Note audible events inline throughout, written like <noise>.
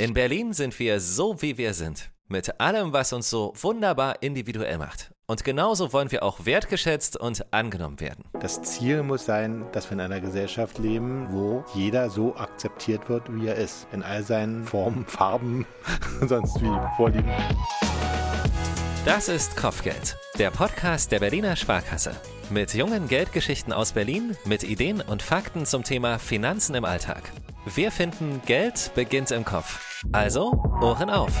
In Berlin sind wir so, wie wir sind. Mit allem, was uns so wunderbar individuell macht. Und genauso wollen wir auch wertgeschätzt und angenommen werden. Das Ziel muss sein, dass wir in einer Gesellschaft leben, wo jeder so akzeptiert wird, wie er ist. In all seinen Formen, <laughs> Farben und <laughs> sonst wie Vorlieben. Das ist Kopfgeld, der Podcast der Berliner Sparkasse. Mit jungen Geldgeschichten aus Berlin, mit Ideen und Fakten zum Thema Finanzen im Alltag. Wir finden, Geld beginnt im Kopf. Also, Ohren auf.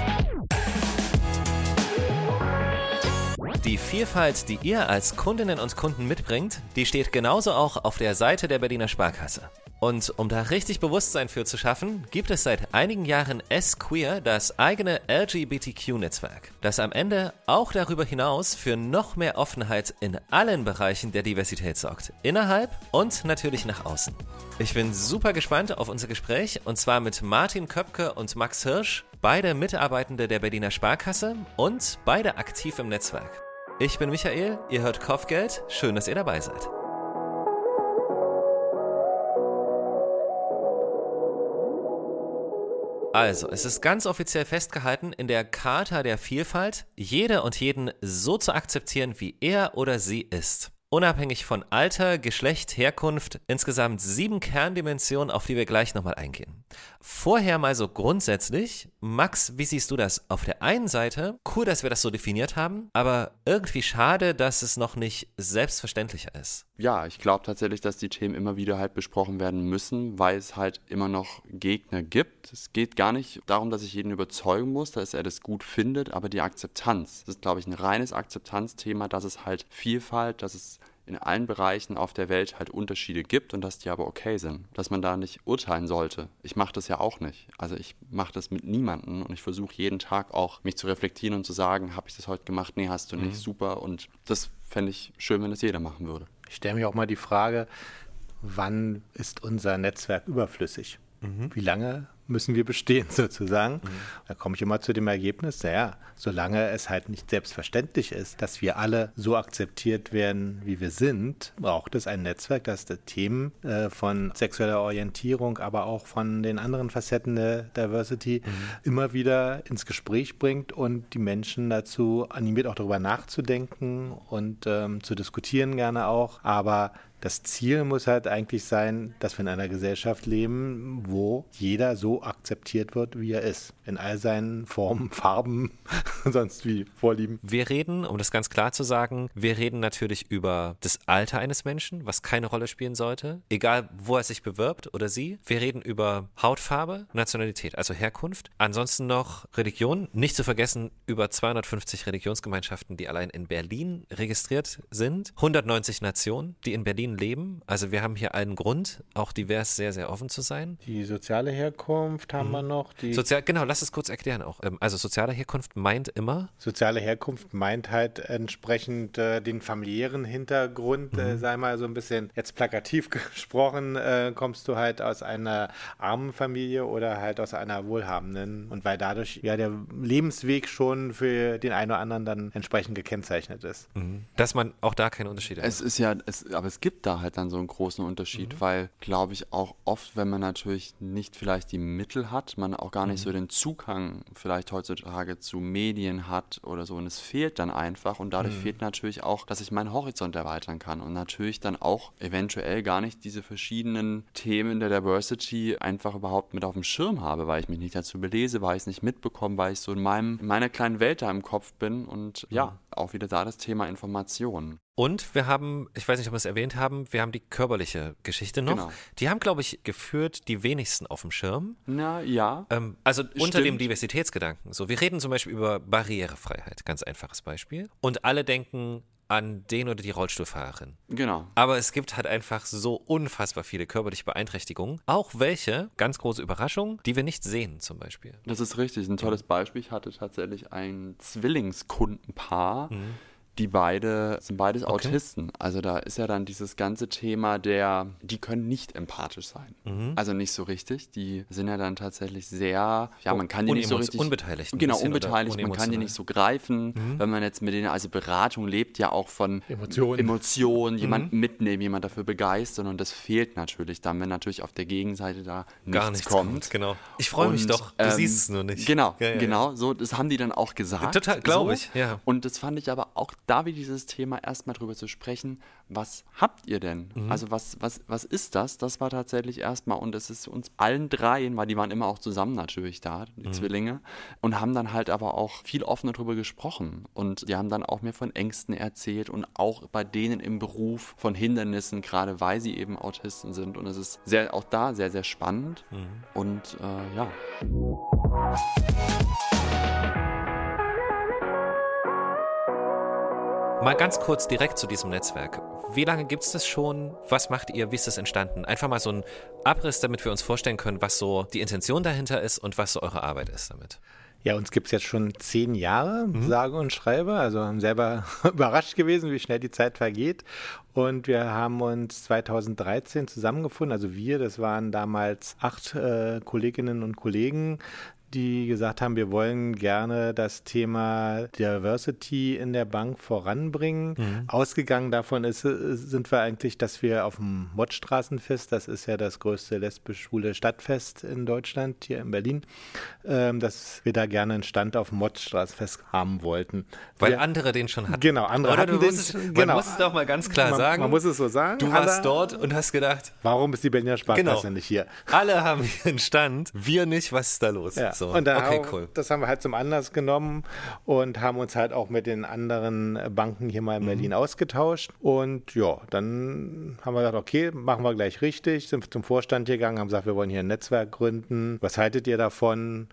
Die Vielfalt, die ihr als Kundinnen und Kunden mitbringt, die steht genauso auch auf der Seite der Berliner Sparkasse. Und um da richtig Bewusstsein für zu schaffen, gibt es seit einigen Jahren S-Queer, das eigene LGBTQ-Netzwerk, das am Ende auch darüber hinaus für noch mehr Offenheit in allen Bereichen der Diversität sorgt. Innerhalb und natürlich nach außen. Ich bin super gespannt auf unser Gespräch und zwar mit Martin Köpke und Max Hirsch, beide Mitarbeitende der Berliner Sparkasse und beide aktiv im Netzwerk. Ich bin Michael, ihr hört Kopfgeld, schön, dass ihr dabei seid. Also, es ist ganz offiziell festgehalten in der Charta der Vielfalt, jede und jeden so zu akzeptieren, wie er oder sie ist. Unabhängig von Alter, Geschlecht, Herkunft, insgesamt sieben Kerndimensionen, auf die wir gleich nochmal eingehen. Vorher mal so grundsätzlich, Max, wie siehst du das? Auf der einen Seite, cool, dass wir das so definiert haben, aber irgendwie schade, dass es noch nicht selbstverständlicher ist. Ja, ich glaube tatsächlich, dass die Themen immer wieder halt besprochen werden müssen, weil es halt immer noch Gegner gibt. Es geht gar nicht darum, dass ich jeden überzeugen muss, dass er das gut findet, aber die Akzeptanz. Das ist, glaube ich, ein reines Akzeptanzthema, dass es halt Vielfalt, dass es in allen Bereichen auf der Welt halt Unterschiede gibt und dass die aber okay sind. Dass man da nicht urteilen sollte. Ich mache das ja auch nicht. Also ich mache das mit niemandem und ich versuche jeden Tag auch mich zu reflektieren und zu sagen, habe ich das heute gemacht? Nee, hast du nicht. Mhm. Super. Und das fände ich schön, wenn das jeder machen würde. Ich stelle mir auch mal die Frage, wann ist unser Netzwerk überflüssig? Mhm. Wie lange müssen wir bestehen <laughs> sozusagen. Mhm. Da komme ich immer zu dem Ergebnis, naja, solange es halt nicht selbstverständlich ist, dass wir alle so akzeptiert werden, wie wir sind, braucht es ein Netzwerk, das die Themen äh, von sexueller Orientierung, aber auch von den anderen Facetten der Diversity mhm. immer wieder ins Gespräch bringt und die Menschen dazu animiert, auch darüber nachzudenken und ähm, zu diskutieren gerne auch. Aber das Ziel muss halt eigentlich sein, dass wir in einer Gesellschaft leben, wo jeder so akzeptiert wird, wie er ist. In all seinen Formen, <laughs> Farben, <laughs> sonst wie Vorlieben. Wir reden, um das ganz klar zu sagen, wir reden natürlich über das Alter eines Menschen, was keine Rolle spielen sollte, egal wo er sich bewirbt oder sie. Wir reden über Hautfarbe, Nationalität, also Herkunft. Ansonsten noch Religion, nicht zu vergessen über 250 Religionsgemeinschaften, die allein in Berlin registriert sind. 190 Nationen, die in Berlin Berlin leben. Also wir haben hier einen Grund, auch divers sehr, sehr offen zu sein. Die soziale Herkunft haben mhm. wir noch. Sozial, genau, lass es kurz erklären auch. Ähm, also soziale Herkunft meint immer? Soziale Herkunft meint halt entsprechend äh, den familiären Hintergrund, äh, mhm. äh, sei mal so ein bisschen jetzt plakativ <laughs> gesprochen, äh, kommst du halt aus einer armen Familie oder halt aus einer wohlhabenden und weil dadurch ja der Lebensweg schon für den einen oder anderen dann entsprechend gekennzeichnet ist. Mhm. Dass man auch da keine Unterschiede hat. Es ist ja, es, aber es gibt da halt dann so einen großen Unterschied, mhm. weil, glaube ich, auch oft, wenn man natürlich nicht vielleicht die Mittel hat, man auch gar nicht mhm. so den Zugang vielleicht heutzutage zu Medien hat oder so und es fehlt dann einfach und dadurch mhm. fehlt natürlich auch, dass ich meinen Horizont erweitern kann und natürlich dann auch eventuell gar nicht diese verschiedenen Themen der Diversity einfach überhaupt mit auf dem Schirm habe, weil ich mich nicht dazu belese, weil ich es nicht mitbekomme, weil ich so in meinem, in meiner kleinen Welt da im Kopf bin und ja, mhm. Auch wieder da das Thema Information. Und wir haben, ich weiß nicht, ob wir es erwähnt haben, wir haben die körperliche Geschichte noch. Genau. Die haben, glaube ich, geführt die wenigsten auf dem Schirm. Na ja. Ähm, also Stimmt. unter dem Diversitätsgedanken. So, wir reden zum Beispiel über Barrierefreiheit, ganz einfaches Beispiel. Und alle denken an den oder die Rollstuhlfahrerin. Genau. Aber es gibt halt einfach so unfassbar viele körperliche Beeinträchtigungen. Auch welche, ganz große Überraschung, die wir nicht sehen zum Beispiel. Das ist richtig. Ein tolles Beispiel. Ich hatte tatsächlich ein Zwillingskundenpaar. Mhm die beide sind beides okay. Autisten. Also da ist ja dann dieses ganze Thema der, die können nicht empathisch sein. Mhm. Also nicht so richtig. Die sind ja dann tatsächlich sehr, ja, man kann die nicht so richtig. Unbeteiligt. Genau, unbeteiligt. Man kann die nicht so greifen. Mhm. Wenn man jetzt mit denen, also Beratung lebt ja auch von Emotionen, Emotionen jemanden mhm. mitnehmen, jemand dafür begeistern und das fehlt natürlich dann, wenn natürlich auf der Gegenseite da nichts, Gar nichts kommt. kommt. Genau. Ich freue mich doch. Du ähm, siehst es nur nicht. Genau, ja, ja, genau. So, das haben die dann auch gesagt. Total, glaube so. ich. Ja. Und das fand ich aber auch da wie dieses Thema erstmal drüber zu sprechen. Was habt ihr denn? Mhm. Also was, was, was ist das? Das war tatsächlich erstmal und es ist uns allen dreien, weil die waren immer auch zusammen natürlich da, die mhm. Zwillinge, und haben dann halt aber auch viel offener drüber gesprochen. Und die haben dann auch mir von Ängsten erzählt und auch bei denen im Beruf von Hindernissen, gerade weil sie eben Autisten sind. Und es ist sehr, auch da sehr, sehr spannend. Mhm. Und äh, ja. Mal ganz kurz direkt zu diesem Netzwerk. Wie lange gibt es das schon? Was macht ihr? Wie ist das entstanden? Einfach mal so ein Abriss, damit wir uns vorstellen können, was so die Intention dahinter ist und was so eure Arbeit ist damit. Ja, uns gibt es jetzt schon zehn Jahre, mhm. sage und schreibe. Also haben selber <laughs> überrascht gewesen, wie schnell die Zeit vergeht. Und wir haben uns 2013 zusammengefunden. Also wir, das waren damals acht äh, Kolleginnen und Kollegen, die gesagt haben, wir wollen gerne das Thema Diversity in der Bank voranbringen. Mhm. Ausgegangen davon ist, sind wir eigentlich, dass wir auf dem Mottstraßenfest, das ist ja das größte lesbisch-schwule Stadtfest in Deutschland, hier in Berlin, ähm, dass wir da gerne einen Stand auf dem Mottstraßenfest haben wollten. Weil wir, andere den schon hatten. Genau, andere Oder hatten den. Musst, man genau. muss es doch mal ganz klar man, sagen. Man muss es so sagen. Du warst dort und hast gedacht, warum ist die Berliner Sparkasse genau. nicht hier? Alle haben hier einen Stand, wir nicht, was ist da los? Ja. So. Und okay, auch, cool. das haben wir halt zum Anlass genommen und haben uns halt auch mit den anderen Banken hier mal in mhm. Berlin ausgetauscht. Und ja, dann haben wir gesagt, okay, machen wir gleich richtig, sind zum Vorstand gegangen, haben gesagt, wir wollen hier ein Netzwerk gründen. Was haltet ihr davon?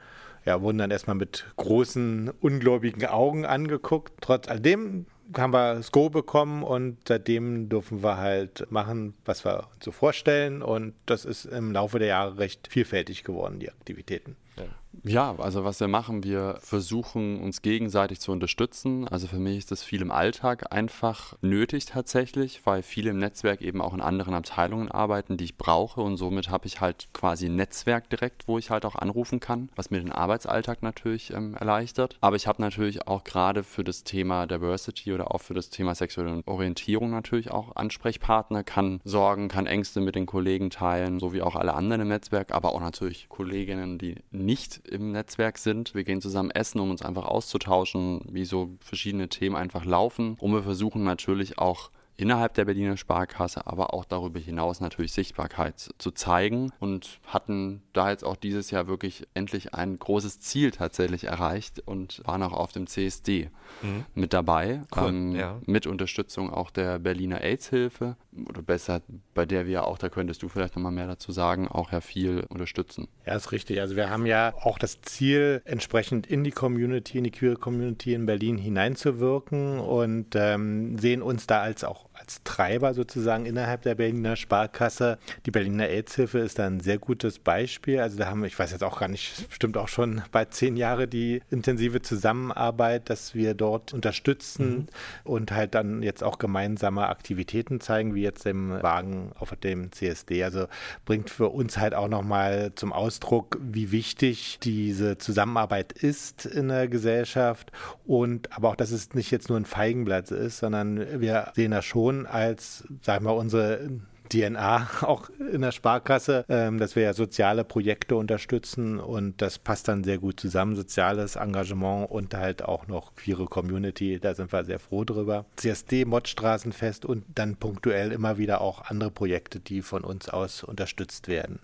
ja, wurden dann erstmal mit großen, ungläubigen Augen angeguckt. Trotz alledem haben wir das Go bekommen und seitdem dürfen wir halt machen, was wir uns so vorstellen. Und das ist im Laufe der Jahre recht vielfältig geworden, die Aktivitäten. Ja. Ja, also was wir machen, wir versuchen uns gegenseitig zu unterstützen. Also für mich ist das viel im Alltag einfach nötig tatsächlich, weil viele im Netzwerk eben auch in anderen Abteilungen arbeiten, die ich brauche und somit habe ich halt quasi ein Netzwerk direkt, wo ich halt auch anrufen kann, was mir den Arbeitsalltag natürlich ähm, erleichtert. Aber ich habe natürlich auch gerade für das Thema Diversity oder auch für das Thema sexuelle Orientierung natürlich auch Ansprechpartner, kann Sorgen, kann Ängste mit den Kollegen teilen, so wie auch alle anderen im Netzwerk, aber auch natürlich Kolleginnen, die nicht im Netzwerk sind. Wir gehen zusammen essen, um uns einfach auszutauschen, wie so verschiedene Themen einfach laufen. Und wir versuchen natürlich auch innerhalb der Berliner Sparkasse, aber auch darüber hinaus natürlich Sichtbarkeit zu zeigen und hatten da jetzt auch dieses Jahr wirklich endlich ein großes Ziel tatsächlich erreicht und waren auch auf dem CSD mhm. mit dabei, cool, ähm, ja. mit Unterstützung auch der Berliner AIDS-Hilfe oder besser, bei der wir auch, da könntest du vielleicht nochmal mehr dazu sagen, auch ja viel unterstützen. Ja, ist richtig. Also wir haben ja auch das Ziel, entsprechend in die Community, in die queere Community in Berlin hineinzuwirken und ähm, sehen uns da als auch als Treiber sozusagen innerhalb der Berliner Sparkasse. Die Berliner AIDS-Hilfe ist da ein sehr gutes Beispiel. Also da haben wir, ich weiß jetzt auch gar nicht, bestimmt auch schon bei zehn Jahre die intensive Zusammenarbeit, dass wir dort unterstützen mhm. und halt dann jetzt auch gemeinsame Aktivitäten zeigen, wie jetzt im Wagen auf dem CSD. Also bringt für uns halt auch nochmal zum Ausdruck, wie wichtig diese Zusammenarbeit ist in der Gesellschaft und aber auch, dass es nicht jetzt nur ein Feigenblatt ist, sondern wir sehen da schon, schon als, sagen wir, unsere DNA <laughs> auch in der Sparkasse, ähm, dass wir ja soziale Projekte unterstützen und das passt dann sehr gut zusammen, soziales Engagement und halt auch noch queere Community, da sind wir sehr froh drüber. CSD, Mottstraßenfest und dann punktuell immer wieder auch andere Projekte, die von uns aus unterstützt werden.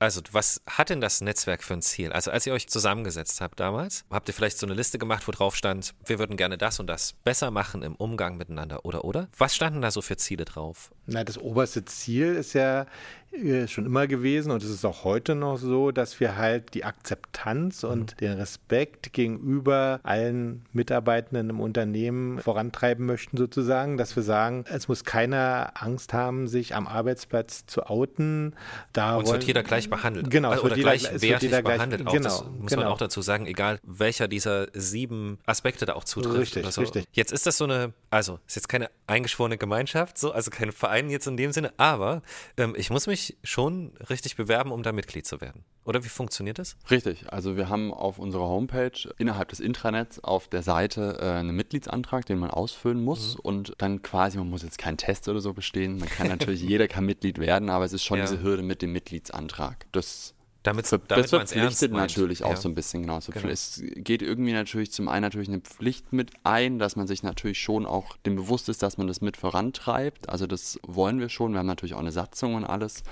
Also, was hat denn das Netzwerk für ein Ziel? Also, als ihr euch zusammengesetzt habt damals, habt ihr vielleicht so eine Liste gemacht, wo drauf stand, wir würden gerne das und das besser machen im Umgang miteinander oder oder? Was standen da so für Ziele drauf? Na, das oberste Ziel ist ja schon immer gewesen und es ist auch heute noch so, dass wir halt die Akzeptanz und mhm. den Respekt gegenüber allen Mitarbeitenden im Unternehmen vorantreiben möchten sozusagen, dass wir sagen, es muss keiner Angst haben, sich am Arbeitsplatz zu outen. Da uns wird jeder gleich behandelt. Genau, also, oder jeder, gleichwertig behandelt. Gleich, genau, das muss genau. man auch dazu sagen, egal welcher dieser sieben Aspekte da auch zutrifft. Richtig, so. richtig. Jetzt ist das so eine, also ist jetzt keine eingeschworene Gemeinschaft, so, also kein Verein jetzt in dem Sinne, aber ähm, ich muss mich schon richtig bewerben, um da Mitglied zu werden. Oder wie funktioniert das? Richtig, also wir haben auf unserer Homepage innerhalb des Intranets auf der Seite äh, einen Mitgliedsantrag, den man ausfüllen muss mhm. und dann quasi, man muss jetzt keinen Test oder so bestehen, man kann natürlich, <laughs> jeder kann Mitglied werden, aber es ist schon ja. diese Hürde mit dem Mitgliedsantrag. Das damit, Ver damit das verpflichtet natürlich auch ja. so ein bisschen, genau. genau. Es geht irgendwie natürlich zum einen natürlich eine Pflicht mit ein, dass man sich natürlich schon auch dem bewusst ist, dass man das mit vorantreibt. Also das wollen wir schon. Wir haben natürlich auch eine Satzung und alles.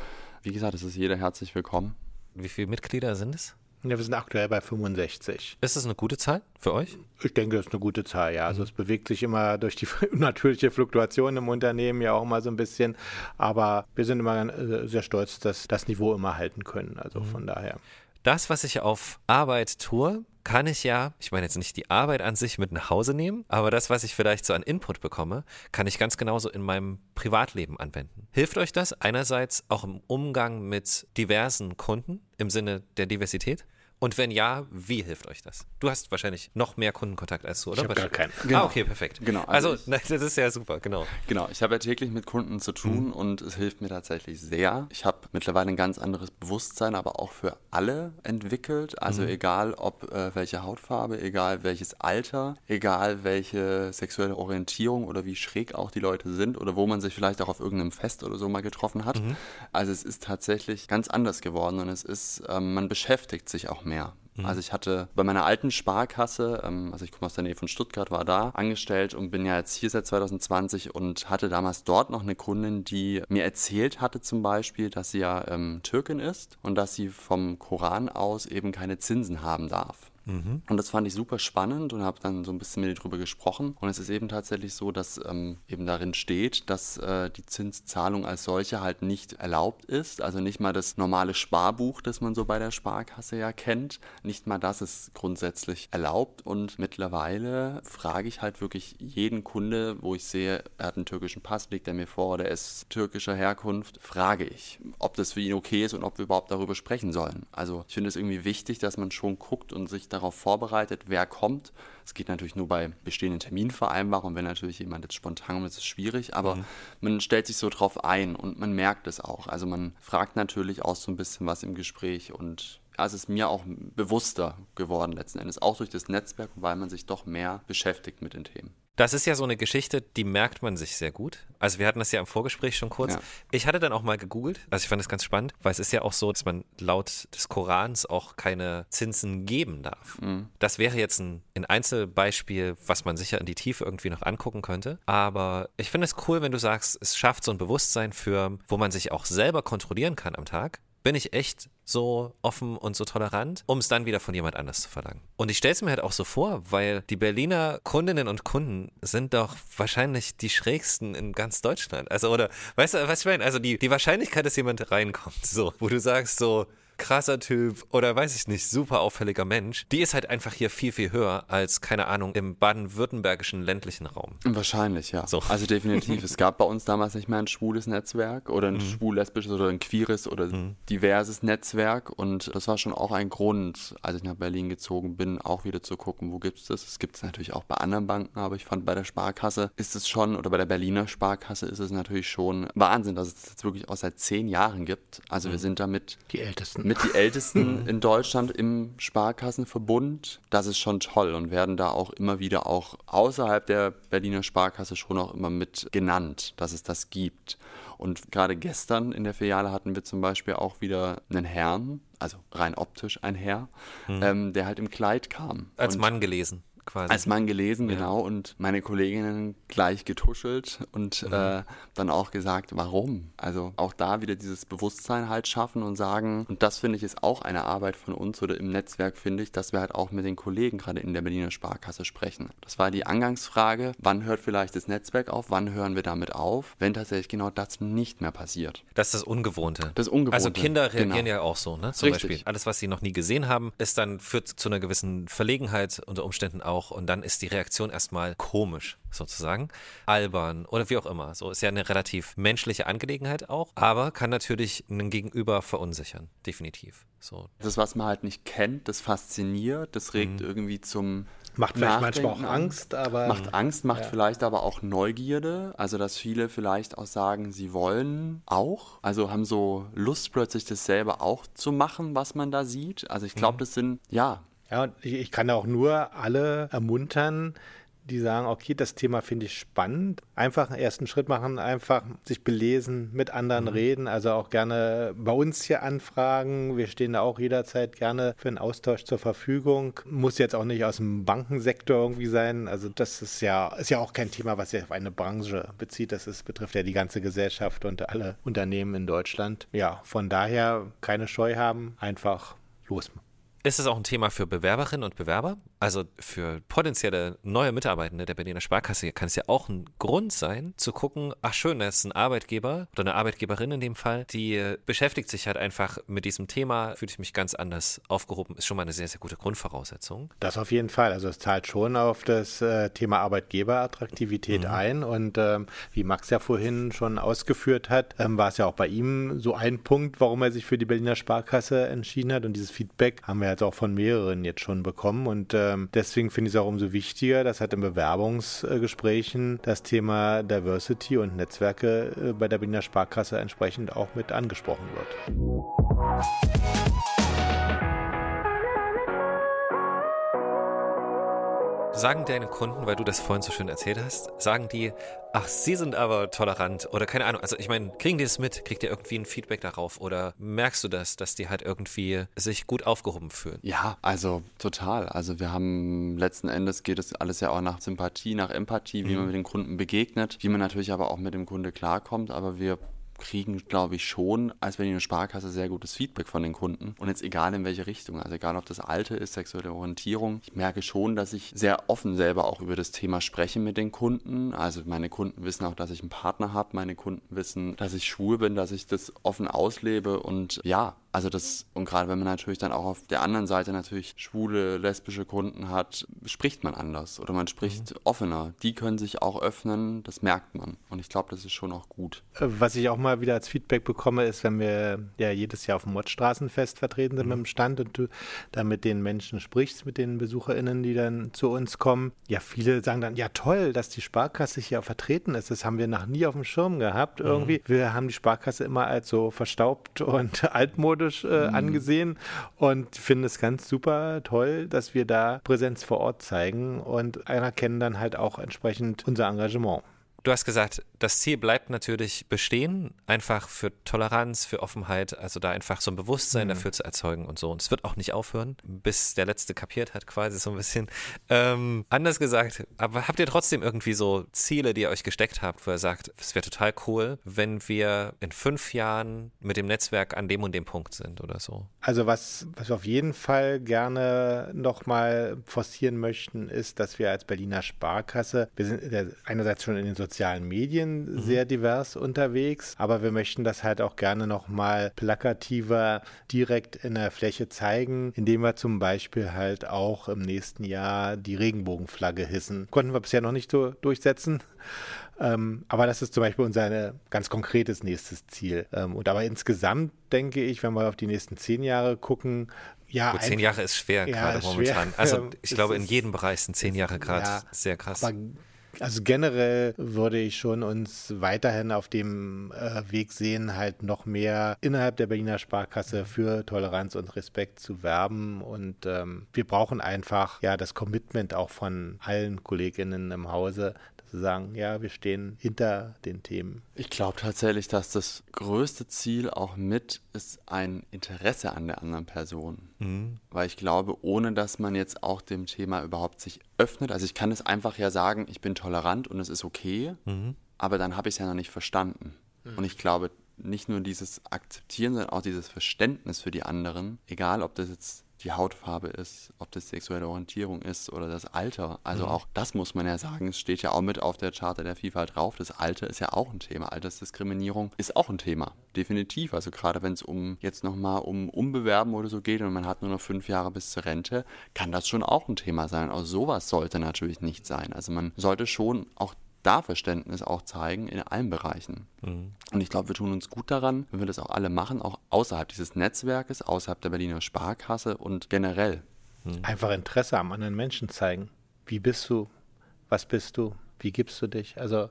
Wie gesagt, es ist jeder herzlich willkommen. Wie viele Mitglieder sind es? Ja, wir sind aktuell bei 65. Ist das eine gute Zahl für euch? Ich denke, das ist eine gute Zahl, ja. Also mhm. es bewegt sich immer durch die <laughs> natürliche Fluktuation im Unternehmen ja auch mal so ein bisschen. Aber wir sind immer äh, sehr stolz, dass das Niveau immer halten können. Also mhm. von daher. Das, was ich auf Arbeit tue, kann ich ja, ich meine jetzt nicht die Arbeit an sich mit nach Hause nehmen, aber das, was ich vielleicht so an Input bekomme, kann ich ganz genauso in meinem Privatleben anwenden. Hilft euch das einerseits auch im Umgang mit diversen Kunden im Sinne der Diversität? Und wenn ja, wie hilft euch das? Du hast wahrscheinlich noch mehr Kundenkontakt als du, oder? Ich habe gar keinen. Genau. Ah, okay, perfekt. Genau. Also, also ich, <laughs> das ist ja super, genau. Genau, ich habe ja täglich mit Kunden zu tun mhm. und es hilft mir tatsächlich sehr. Ich habe mittlerweile ein ganz anderes Bewusstsein, aber auch für alle entwickelt. Also mhm. egal, ob äh, welche Hautfarbe, egal welches Alter, egal welche sexuelle Orientierung oder wie schräg auch die Leute sind oder wo man sich vielleicht auch auf irgendeinem Fest oder so mal getroffen hat. Mhm. Also es ist tatsächlich ganz anders geworden und es ist, ähm, man beschäftigt sich auch mehr. Mhm. Also ich hatte bei meiner alten Sparkasse, ähm, also ich komme aus der Nähe von Stuttgart, war da angestellt und bin ja jetzt hier seit 2020 und hatte damals dort noch eine Kundin, die mir erzählt hatte zum Beispiel, dass sie ja ähm, Türkin ist und dass sie vom Koran aus eben keine Zinsen haben darf. Mhm. Und das fand ich super spannend und habe dann so ein bisschen mit ihr drüber gesprochen. Und es ist eben tatsächlich so, dass ähm, eben darin steht, dass äh, die Zinszahlung als solche halt nicht erlaubt ist. Also nicht mal das normale Sparbuch, das man so bei der Sparkasse ja kennt. Nicht mal das ist grundsätzlich erlaubt. Und mittlerweile frage ich halt wirklich jeden Kunde, wo ich sehe, er hat einen türkischen Pass, legt er mir vor, oder er ist türkischer Herkunft, frage ich, ob das für ihn okay ist und ob wir überhaupt darüber sprechen sollen. Also ich finde es irgendwie wichtig, dass man schon guckt und sich da darauf vorbereitet, wer kommt. Es geht natürlich nur bei bestehenden Terminvereinbarungen, wenn natürlich jemand jetzt spontan kommt, ist es schwierig, aber mhm. man stellt sich so drauf ein und man merkt es auch. Also man fragt natürlich auch so ein bisschen was im Gespräch und es ist mir auch bewusster geworden letzten Endes, auch durch das Netzwerk, weil man sich doch mehr beschäftigt mit den Themen. Das ist ja so eine Geschichte, die merkt man sich sehr gut. Also wir hatten das ja im Vorgespräch schon kurz. Ja. Ich hatte dann auch mal gegoogelt, also ich fand das ganz spannend, weil es ist ja auch so, dass man laut des Korans auch keine Zinsen geben darf. Mhm. Das wäre jetzt ein, ein Einzelbeispiel, was man sicher in die Tiefe irgendwie noch angucken könnte. Aber ich finde es cool, wenn du sagst, es schafft so ein Bewusstsein für, wo man sich auch selber kontrollieren kann am Tag bin ich echt so offen und so tolerant, um es dann wieder von jemand anders zu verlangen. Und ich stelle es mir halt auch so vor, weil die Berliner Kundinnen und Kunden sind doch wahrscheinlich die schrägsten in ganz Deutschland. Also, oder, weißt du, was ich meine? Also die, die Wahrscheinlichkeit, dass jemand reinkommt, so, wo du sagst so, krasser Typ oder weiß ich nicht, super auffälliger Mensch, die ist halt einfach hier viel, viel höher als, keine Ahnung, im baden-württembergischen ländlichen Raum. Wahrscheinlich, ja. So. Also definitiv. es gab bei uns damals nicht mehr ein schwules Netzwerk oder ein mhm. schwul-lesbisches oder ein queeres oder mhm. diverses Netzwerk und das war schon auch ein Grund, als ich nach Berlin gezogen bin, auch wieder zu gucken, wo gibt es das. Es gibt es natürlich auch bei anderen Banken, aber ich fand bei der Sparkasse ist es schon, oder bei der Berliner Sparkasse ist es natürlich schon Wahnsinn, dass es das jetzt wirklich auch seit zehn Jahren gibt. Also mhm. wir sind damit die Ältesten mit die ältesten <laughs> in Deutschland im Sparkassenverbund. Das ist schon toll und werden da auch immer wieder auch außerhalb der Berliner Sparkasse schon auch immer mit genannt, dass es das gibt. Und gerade gestern in der Filiale hatten wir zum Beispiel auch wieder einen Herrn, also rein optisch ein Herr, mhm. ähm, der halt im Kleid kam. Als Mann gelesen quasi. Als Mann gelesen, ja. genau, und meine Kolleginnen gleich getuschelt und mhm. äh, dann auch gesagt, warum? Also auch da wieder dieses Bewusstsein halt schaffen und sagen, und das finde ich ist auch eine Arbeit von uns oder im Netzwerk finde ich, dass wir halt auch mit den Kollegen gerade in der Berliner Sparkasse sprechen. Das war die Angangsfrage, wann hört vielleicht das Netzwerk auf, wann hören wir damit auf, wenn tatsächlich genau das nicht mehr passiert. Das ist das Ungewohnte. Das Ungewohnte. Also Kinder reagieren genau. ja auch so, ne? Zum Richtig. Beispiel. Alles, was sie noch nie gesehen haben, ist dann, führt zu einer gewissen Verlegenheit unter Umständen auch und dann ist die Reaktion erstmal komisch sozusagen, albern oder wie auch immer. So ist ja eine relativ menschliche Angelegenheit auch, aber kann natürlich einen Gegenüber verunsichern, definitiv. So. Das, was man halt nicht kennt, das fasziniert, das regt mhm. irgendwie zum Macht vielleicht manchmal auch Angst, aber. Macht Angst, macht ja. vielleicht aber auch Neugierde. Also, dass viele vielleicht auch sagen, sie wollen auch. Also haben so Lust, plötzlich das selber auch zu machen, was man da sieht. Also, ich glaube, mhm. das sind, ja. Ja, und ich, ich kann auch nur alle ermuntern, die sagen, okay, das Thema finde ich spannend. Einfach einen ersten Schritt machen, einfach sich belesen, mit anderen mhm. reden, also auch gerne bei uns hier anfragen. Wir stehen da auch jederzeit gerne für einen Austausch zur Verfügung. Muss jetzt auch nicht aus dem Bankensektor irgendwie sein. Also das ist ja, ist ja auch kein Thema, was sich auf eine Branche bezieht. Das ist, betrifft ja die ganze Gesellschaft und alle Unternehmen in Deutschland. Ja, von daher keine Scheu haben, einfach los. Ist es auch ein Thema für Bewerberinnen und Bewerber? Also für potenzielle neue Mitarbeitende der Berliner Sparkasse kann es ja auch ein Grund sein, zu gucken, ach schön, da ist ein Arbeitgeber oder eine Arbeitgeberin in dem Fall, die beschäftigt sich halt einfach mit diesem Thema, fühle ich mich ganz anders aufgehoben, ist schon mal eine sehr, sehr gute Grundvoraussetzung. Das auf jeden Fall. Also es zahlt schon auf das äh, Thema Arbeitgeberattraktivität mhm. ein und ähm, wie Max ja vorhin schon ausgeführt hat, ähm, war es ja auch bei ihm so ein Punkt, warum er sich für die Berliner Sparkasse entschieden hat und dieses Feedback haben wir jetzt auch von mehreren jetzt schon bekommen und äh, ähm, deswegen finde ich es auch umso wichtiger, dass halt in Bewerbungsgesprächen das Thema Diversity und Netzwerke äh, bei der Berliner Sparkasse entsprechend auch mit angesprochen wird. Sagen deine Kunden, weil du das vorhin so schön erzählt hast, sagen die, ach, sie sind aber tolerant oder keine Ahnung. Also ich meine, kriegen die das mit? Kriegt ihr irgendwie ein Feedback darauf oder merkst du das, dass die halt irgendwie sich gut aufgehoben fühlen? Ja, also total. Also wir haben letzten Endes geht es alles ja auch nach Sympathie, nach Empathie, wie mhm. man mit den Kunden begegnet, wie man natürlich aber auch mit dem Kunde klarkommt. Aber wir kriegen, glaube ich, schon als Berliner Sparkasse sehr gutes Feedback von den Kunden. Und jetzt egal in welche Richtung, also egal ob das Alte ist, sexuelle Orientierung, ich merke schon, dass ich sehr offen selber auch über das Thema spreche mit den Kunden. Also meine Kunden wissen auch, dass ich einen Partner habe, meine Kunden wissen, dass ich schwul bin, dass ich das offen auslebe und ja, also das, und gerade wenn man natürlich dann auch auf der anderen Seite natürlich schwule, lesbische Kunden hat, spricht man anders oder man spricht mhm. offener. Die können sich auch öffnen, das merkt man. Und ich glaube, das ist schon auch gut. Äh, was ich auch mal wieder als Feedback bekomme, ist, wenn wir ja jedes Jahr auf dem Mottstraßenfest vertreten sind mhm. mit dem Stand und du da mit den Menschen sprichst, mit den BesucherInnen, die dann zu uns kommen. Ja, viele sagen dann, ja toll, dass die Sparkasse hier vertreten ist. Das haben wir noch nie auf dem Schirm gehabt irgendwie. Mhm. Wir haben die Sparkasse immer als so verstaubt und <laughs> altmodisch altmodisch äh, mhm. angesehen und finde es ganz super toll, dass wir da Präsenz vor Ort zeigen und anerkennen dann halt auch entsprechend unser Engagement. Du hast gesagt, das Ziel bleibt natürlich bestehen, einfach für Toleranz, für Offenheit, also da einfach so ein Bewusstsein mhm. dafür zu erzeugen und so. Und es wird auch nicht aufhören, bis der Letzte kapiert hat, quasi so ein bisschen. Ähm, anders gesagt, aber habt ihr trotzdem irgendwie so Ziele, die ihr euch gesteckt habt, wo ihr sagt, es wäre total cool, wenn wir in fünf Jahren mit dem Netzwerk an dem und dem Punkt sind oder so? Also was, was wir auf jeden Fall gerne nochmal forcieren möchten, ist, dass wir als Berliner Sparkasse, wir sind einerseits schon in den sozialen Medien mhm. sehr divers unterwegs, aber wir möchten das halt auch gerne nochmal plakativer direkt in der Fläche zeigen, indem wir zum Beispiel halt auch im nächsten Jahr die Regenbogenflagge hissen. Konnten wir bisher noch nicht so durchsetzen. <laughs> Ähm, aber das ist zum Beispiel unser ganz konkretes nächstes Ziel. Ähm, und aber insgesamt denke ich, wenn wir auf die nächsten zehn Jahre gucken, ja, Gut, zehn Jahre ist schwer ja, gerade momentan. Schwer. Also <laughs> ich glaube, in jedem Bereich sind zehn Jahre gerade ja, sehr krass. Aber also generell würde ich schon uns weiterhin auf dem äh, Weg sehen, halt noch mehr innerhalb der Berliner Sparkasse für Toleranz und Respekt zu werben. Und ähm, wir brauchen einfach ja das Commitment auch von allen Kolleginnen im Hause, Zu sagen, ja, wir stehen hinter den Themen. Ich glaube tatsächlich, dass das größte Ziel auch mit ist ein Interesse an der anderen Person. Mhm. Weil ich glaube, ohne dass man jetzt auch dem Thema überhaupt sich öffnet, also ich kann es einfach ja sagen, ich bin tolerant und es ist okay, mhm. aber dann habe ich es ja noch nicht verstanden. Mhm. Und ich glaube, nicht nur dieses Akzeptieren, sondern auch dieses Verständnis für die anderen, egal ob das jetzt die Hautfarbe ist, ob das sexuelle Orientierung ist oder das Alter. Also mhm. auch das muss man ja sagen. Es steht ja auch mit auf der Charta der Vielfalt drauf. Das Alter ist ja auch ein Thema. Altersdiskriminierung ist auch ein Thema. Definitiv. Also gerade wenn es um jetzt nochmal um Umbewerben oder so geht und man hat nur noch fünf Jahre bis zur Rente, kann das schon auch ein Thema sein. Auch sowas sollte natürlich nicht sein. Also man sollte schon auch da Verständnis auch zeigen in allen Bereichen. Mhm. Und ich glaube, wir tun uns gut daran, wenn wir das auch alle machen, auch außerhalb dieses Netzwerkes, außerhalb der Berliner Sparkasse und generell. Mhm. Einfach Interesse am anderen Menschen zeigen. Wie bist du? Was bist du? Wie gibst du dich? Also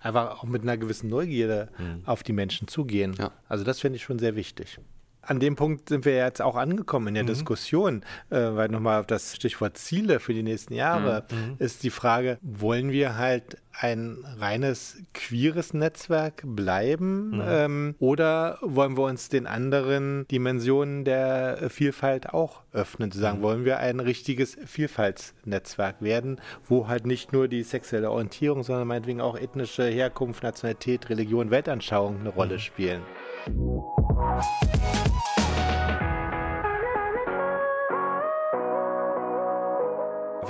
einfach auch mit einer gewissen Neugierde mhm. auf die Menschen zugehen. Ja. Also das finde ich schon sehr wichtig an dem Punkt sind wir jetzt auch angekommen in der mhm. Diskussion, äh, weil nochmal auf das Stichwort Ziele für die nächsten Jahre mhm. mhm. ist die Frage, wollen wir halt ein reines queeres Netzwerk bleiben mhm. ähm, oder wollen wir uns den anderen Dimensionen der Vielfalt auch öffnen, zu sagen, mhm. wollen wir ein richtiges Vielfaltsnetzwerk werden, wo halt nicht nur die sexuelle Orientierung, sondern meinetwegen auch ethnische Herkunft, Nationalität, Religion, Weltanschauung eine Rolle mhm. spielen.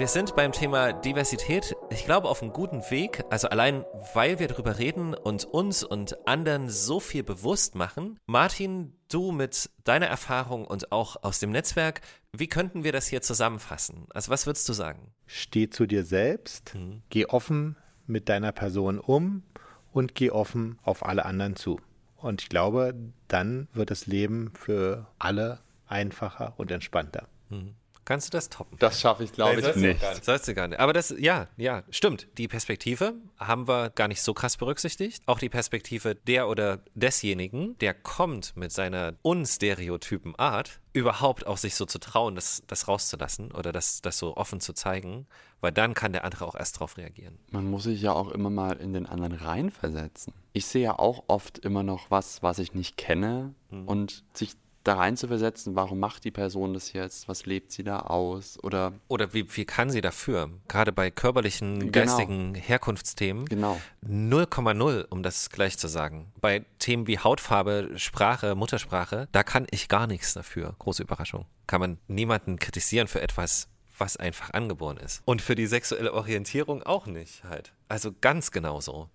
Wir sind beim Thema Diversität, ich glaube, auf einem guten Weg. Also allein, weil wir darüber reden und uns und anderen so viel bewusst machen. Martin, du mit deiner Erfahrung und auch aus dem Netzwerk, wie könnten wir das hier zusammenfassen? Also was würdest du sagen? Steh zu dir selbst, mhm. geh offen mit deiner Person um und geh offen auf alle anderen zu. Und ich glaube, dann wird das Leben für alle einfacher und entspannter. Mhm. Kannst du das toppen? Das schaffe ich, glaube ich, nicht. Das sollst du gar nicht. Aber das, ja, ja, stimmt. Die Perspektive haben wir gar nicht so krass berücksichtigt. Auch die Perspektive der oder desjenigen, der kommt mit seiner unstereotypen Art, überhaupt auch sich so zu trauen, das, das rauszulassen oder das, das so offen zu zeigen, weil dann kann der andere auch erst darauf reagieren. Man muss sich ja auch immer mal in den anderen reinversetzen. Ich sehe ja auch oft immer noch was, was ich nicht kenne mhm. und sich da rein zu versetzen, warum macht die Person das jetzt, was lebt sie da aus oder oder wie viel kann sie dafür? Gerade bei körperlichen, genau. geistigen Herkunftsthemen. Genau. 0,0, um das gleich zu sagen. Bei Themen wie Hautfarbe, Sprache, Muttersprache, da kann ich gar nichts dafür. Große Überraschung. Kann man niemanden kritisieren für etwas, was einfach angeboren ist. Und für die sexuelle Orientierung auch nicht halt. Also ganz genauso.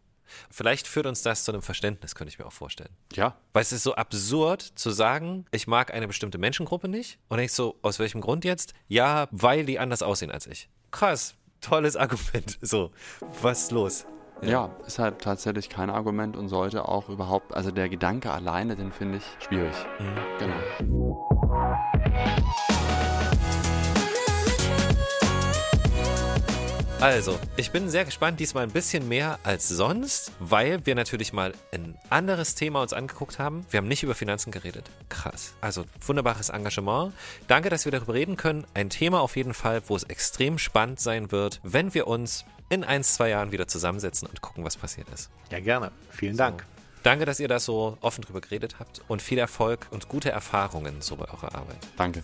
Vielleicht führt uns das zu einem Verständnis, könnte ich mir auch vorstellen. Ja. Weil es ist so absurd zu sagen, ich mag eine bestimmte Menschengruppe nicht. Und ich so, aus welchem Grund jetzt? Ja, weil die anders aussehen als ich. Krass, tolles Argument. <laughs> So, was ist los? Ja. ja, ist halt tatsächlich kein Argument und sollte auch überhaupt, also der Gedanke alleine, den finde ich schwierig. Mhm. Genau. Also, ich bin sehr gespannt, diesmal ein bisschen mehr als sonst, weil wir natürlich mal ein anderes Thema uns angeguckt haben. Wir haben nicht über Finanzen geredet. Krass. Also, wunderbares Engagement. Danke, dass wir darüber reden können. Ein Thema auf jeden Fall, wo es extrem spannend sein wird, wenn wir uns in ein, zwei Jahren wieder zusammensetzen und gucken, was passiert ist. Ja, gerne. Vielen so. Dank. Danke, dass ihr da so offen drüber geredet habt und viel Erfolg und gute Erfahrungen so bei eurer Arbeit. Danke.